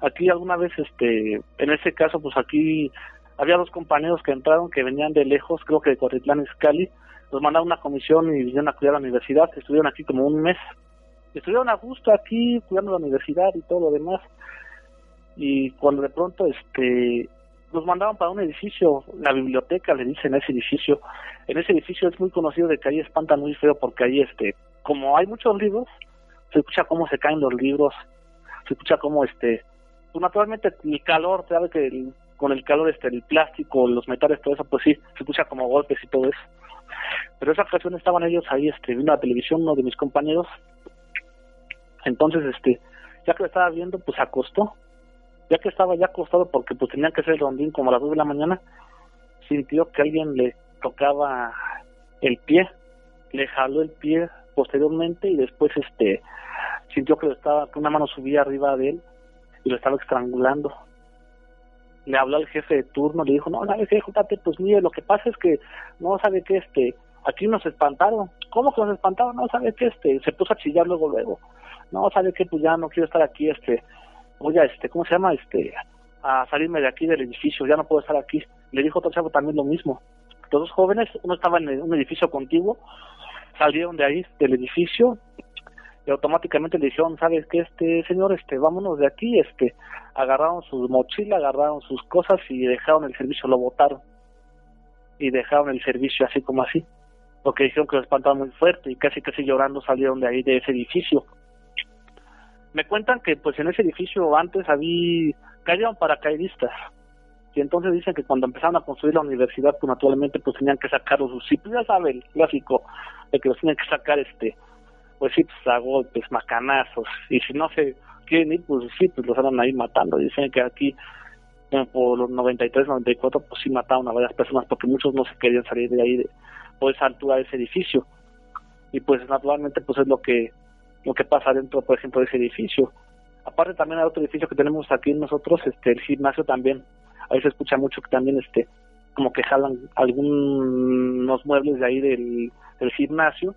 Speaker 3: Aquí alguna vez, este, en ese caso, pues aquí había dos compañeros que entraron que venían de lejos, creo que de Corritlán Escali, los mandaron una comisión y vinieron a cuidar la universidad, estuvieron aquí como un mes. Estuvieron a gusto aquí cuidando la universidad y todo lo demás. Y cuando de pronto este los mandaban para un edificio, la biblioteca le dicen ese edificio. En ese edificio es muy conocido de que ahí espantan muy feo porque ahí este, como hay muchos libros, se escucha cómo se caen los libros, se escucha cómo este, pues naturalmente el calor, sabe que el con el calor este el plástico, los metales, todo eso, pues sí, se escucha como golpes y todo eso. Pero esa ocasión estaban ellos ahí este, viendo la televisión, uno de mis compañeros. Entonces, este, ya que lo estaba viendo, pues acostó. Ya que estaba ya acostado porque pues tenían que ser el rondín como a las dos de la mañana, sintió que alguien le tocaba el pie, le jaló el pie posteriormente y después este sintió que lo estaba que una mano subía arriba de él y lo estaba estrangulando le habló al jefe de turno le dijo no sabes qué júntate pues mire lo que pasa es que no sabe que este aquí nos espantaron cómo que nos espantaron no sabe que este se puso a chillar luego luego no sabe que pues ya no quiero estar aquí este oye este cómo se llama este a salirme de aquí del edificio ya no puedo estar aquí le dijo otro chavo también lo mismo. Los dos jóvenes uno estaba en un edificio contiguo salieron de ahí del edificio y automáticamente le dijeron, ¿sabes qué, este señor, este, vámonos de aquí, este, agarraron su mochila, agarraron sus cosas y dejaron el servicio, lo botaron. Y dejaron el servicio así como así, porque dijeron que lo espantaban muy fuerte y casi casi llorando salieron de ahí de ese edificio. Me cuentan que pues en ese edificio antes había cayeron paracaidistas. Y entonces dicen que cuando empezaron a construir la universidad pues naturalmente pues tenían que sacar sus sí, pues ya sabe el clásico de que los tienen que sacar este pues sí, pues a golpes, macanazos, y si no se quieren ir, pues sí, pues los andan ahí matando. Dicen que aquí, por los 93, 94, pues sí mataron a varias personas porque muchos no se querían salir de ahí, de, por esa altura de ese edificio. Y pues naturalmente, pues es lo que, lo que pasa dentro, por ejemplo, de ese edificio. Aparte también hay otro edificio que tenemos aquí nosotros, este, el gimnasio también. Ahí se escucha mucho que también, este, como que jalan algunos muebles de ahí del gimnasio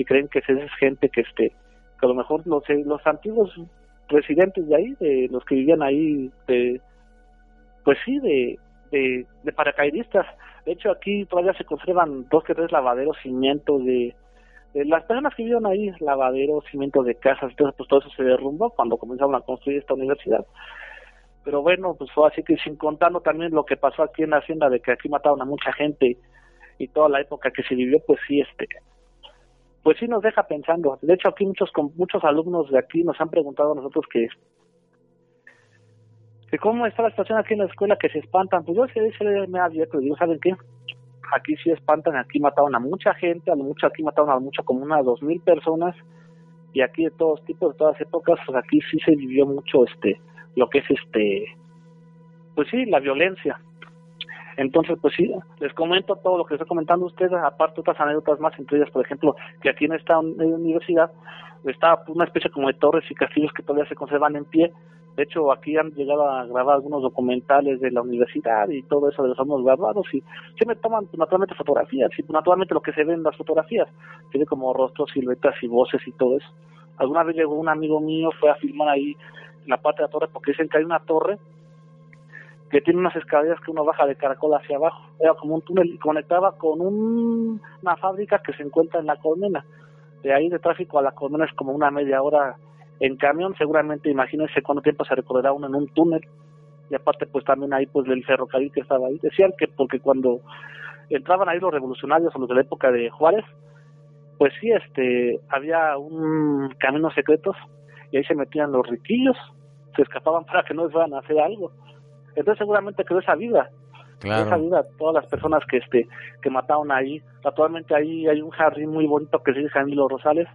Speaker 3: y creen que esa es gente que este que a lo mejor los los antiguos residentes de ahí de los que vivían ahí de pues sí de de, paracaidistas. De hecho aquí todavía se conservan dos que tres lavaderos cimientos de, las personas que vivían ahí lavaderos cimientos de casas entonces pues todo eso se derrumbó cuando comenzaron a construir esta universidad. Pero bueno pues fue así que sin contarlo también lo que pasó aquí en la hacienda de que aquí mataron a mucha gente y toda la época que se vivió pues sí este pues sí nos deja pensando. De hecho, aquí muchos muchos alumnos de aquí nos han preguntado a nosotros que, que cómo está la situación aquí en la escuela, que se espantan. Pues yo sí me ha abierto digo, ¿saben qué? Aquí sí espantan, aquí mataron a mucha gente, a lo mucho aquí mataron a mucho como unas dos mil personas y aquí de todos tipos, de todas épocas, pues aquí sí se vivió mucho este, lo que es este, pues sí, la violencia entonces, pues sí, les comento todo lo que está comentando ustedes, aparte otras anécdotas más, entre ellas, por ejemplo, que aquí en esta universidad está una especie como de torres y castillos que todavía se conservan en pie. De hecho, aquí han llegado a grabar algunos documentales de la universidad y todo eso de los alumnos graduados y se me toman pues, naturalmente fotografías y pues, naturalmente lo que se ve en las fotografías, ve como rostros, siluetas y voces y todo eso. Alguna vez llegó un amigo mío, fue a filmar ahí en la parte de la torre porque dicen que hay una torre que tiene unas escaleras que uno baja de caracol hacia abajo. Era como un túnel y conectaba con una fábrica que se encuentra en la colmena. De ahí de tráfico a la colmena es como una media hora en camión. Seguramente imagínense cuánto tiempo se recorrerá uno en un túnel. Y aparte pues también ahí pues el ferrocarril que estaba ahí. Decían que porque cuando entraban ahí los revolucionarios o los de la época de Juárez, pues sí, este, había un camino secretos y ahí se metían los riquillos, se escapaban para que no les fueran a hacer algo entonces seguramente quedó esa vida. Esa vida, todas las personas que este que mataron ahí. Actualmente ahí hay un jardín muy bonito que se dice Los Rosales.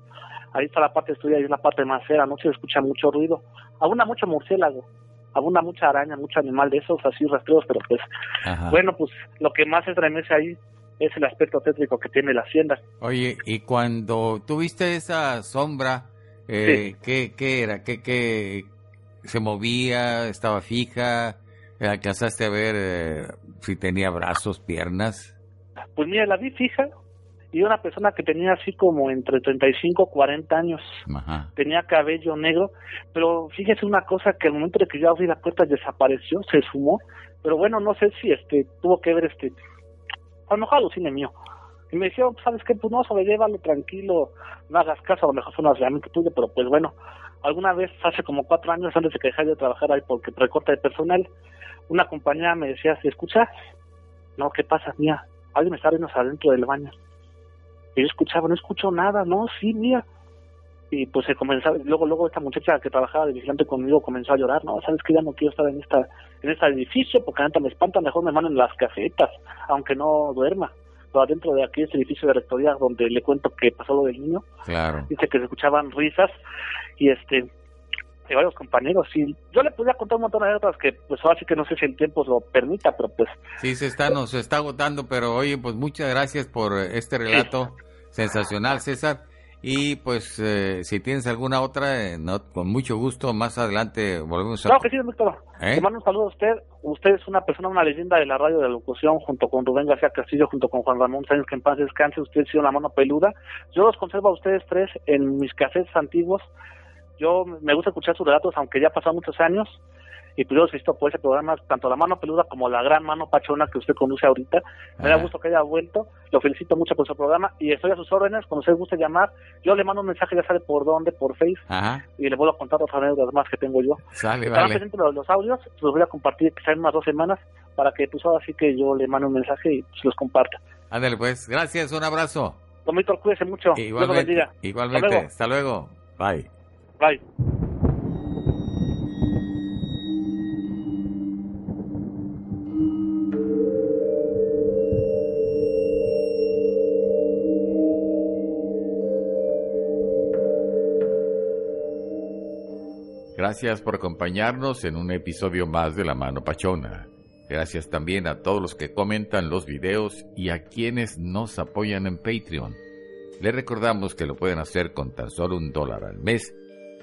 Speaker 3: Ahí está la parte estudiada y la parte macera, no se escucha mucho ruido. Abunda mucho murciélago, abunda mucha araña, mucho animal de esos así rastreos, pero pues bueno, pues lo que más estremece ahí es el aspecto tétrico que tiene la hacienda.
Speaker 1: Oye, y cuando tuviste esa sombra, eh, ¿qué, ¿qué, era? ¿Qué, ¿Qué se movía? ¿Estaba fija? ¿Alcanzaste a ver eh, si tenía brazos, piernas?
Speaker 3: Pues mira, la vi fija y una persona que tenía así como entre 35 y 40 años. Tenía cabello negro, pero fíjese una cosa que al momento de que yo abrí la puerta desapareció, se sumó, pero bueno, no sé si este tuvo que ver este a lo mejor alucine mío. Y me decía, ¿sabes qué? Pues no, sobrellévalo tranquilo, no hagas caso, a lo mejor fue una realmente tuyo, pero pues bueno, alguna vez hace como cuatro años antes de que dejara de trabajar ahí porque recorta de personal, una compañera me decía, ¿se escucha? No, ¿qué pasa? Mía, alguien me está viendo adentro del baño. Y yo escuchaba, no escucho nada, no, sí, mía. Y pues se comenzaba, luego, luego esta muchacha que trabajaba de vigilante conmigo comenzó a llorar, no, sabes que ya no quiero estar en esta, en este edificio porque antes me espanta, mejor me mandan las casetas, aunque no duerma. Pero adentro de aquí, este edificio de rectoría donde le cuento que pasó lo del niño,
Speaker 1: claro.
Speaker 3: dice que se escuchaban risas y este y varios compañeros. Y yo le podría contar un montón de otras que, pues ahora sí que no sé si el tiempo lo permita, pero pues.
Speaker 1: Sí, se está, nos está agotando, pero oye, pues muchas gracias por este relato sensacional, César. Y pues eh, si tienes alguna otra, eh, no, con mucho gusto, más adelante volvemos
Speaker 3: a... Claro que sí, Víctor. ¿Eh? mando un saludo a usted. Usted es una persona, una leyenda de la radio de la locución, junto con Rubén García Castillo, junto con Juan Ramón Sáenz, que en paz descanse. Usted ha sido la mano peluda. Yo los conservo a ustedes tres en mis cassettes antiguos. Yo me gusta escuchar sus relatos, aunque ya pasaron muchos años y pues yo visto por ese programa, tanto la mano peluda como la gran mano pachona que usted conduce ahorita. Me da gusto que haya vuelto, lo felicito mucho por su programa y estoy a sus órdenes, cuando usted guste llamar, yo le mando un mensaje, ya sabe por dónde, por Face, y le vuelvo a contar otras anécdotas más que tengo yo.
Speaker 1: Sale, vale.
Speaker 3: los, los, audios, los voy a compartir quizá en unas dos semanas, para que pues ahora sí que yo le mande un mensaje y pues, los comparta.
Speaker 1: Ándale pues, gracias, un abrazo.
Speaker 3: Tomito, cuídese mucho.
Speaker 1: Igualmente, igualmente. Hasta luego. Bye.
Speaker 3: Bye.
Speaker 1: Gracias por acompañarnos en un episodio más de La Mano Pachona. Gracias también a todos los que comentan los videos y a quienes nos apoyan en Patreon. Les recordamos que lo pueden hacer con tan solo un dólar al mes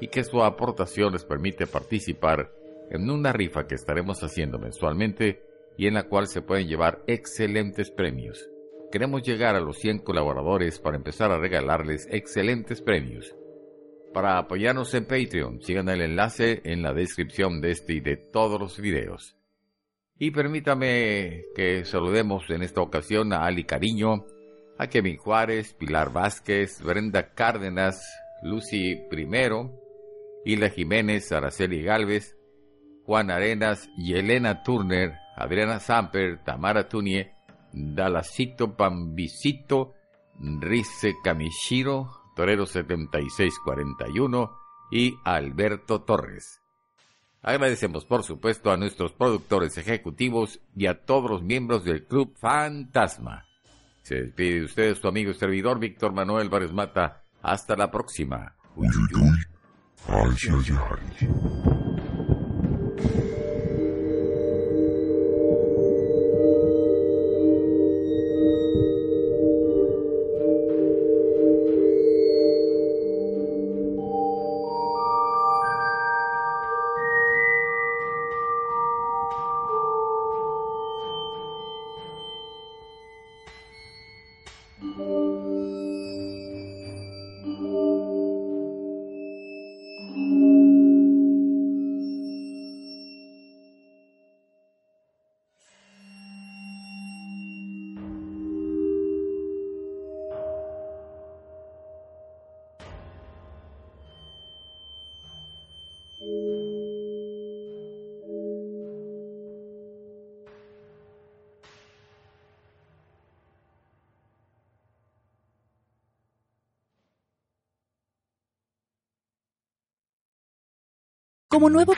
Speaker 1: y que su aportación les permite participar en una rifa que estaremos haciendo mensualmente y en la cual se pueden llevar excelentes premios. Queremos llegar a los 100 colaboradores para empezar a regalarles excelentes premios. Para apoyarnos en Patreon, sigan el enlace en la descripción de este y de todos los videos. Y permítame que saludemos en esta ocasión a Ali Cariño, a Kevin Juárez, Pilar Vázquez, Brenda Cárdenas, Lucy Primero, Hilda Jiménez, Araceli Galvez, Juan Arenas y Elena Turner, Adriana Samper, Tamara Tunie, Dalacito Pambicito, Rice Kamishiro, Torero 7641 y Alberto Torres. Agradecemos por supuesto a nuestros productores ejecutivos y a todos los miembros del Club Fantasma. Se despide de ustedes su amigo y servidor Víctor Manuel Vares Mata. Hasta la próxima.
Speaker 4: Como nuevo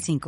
Speaker 4: 85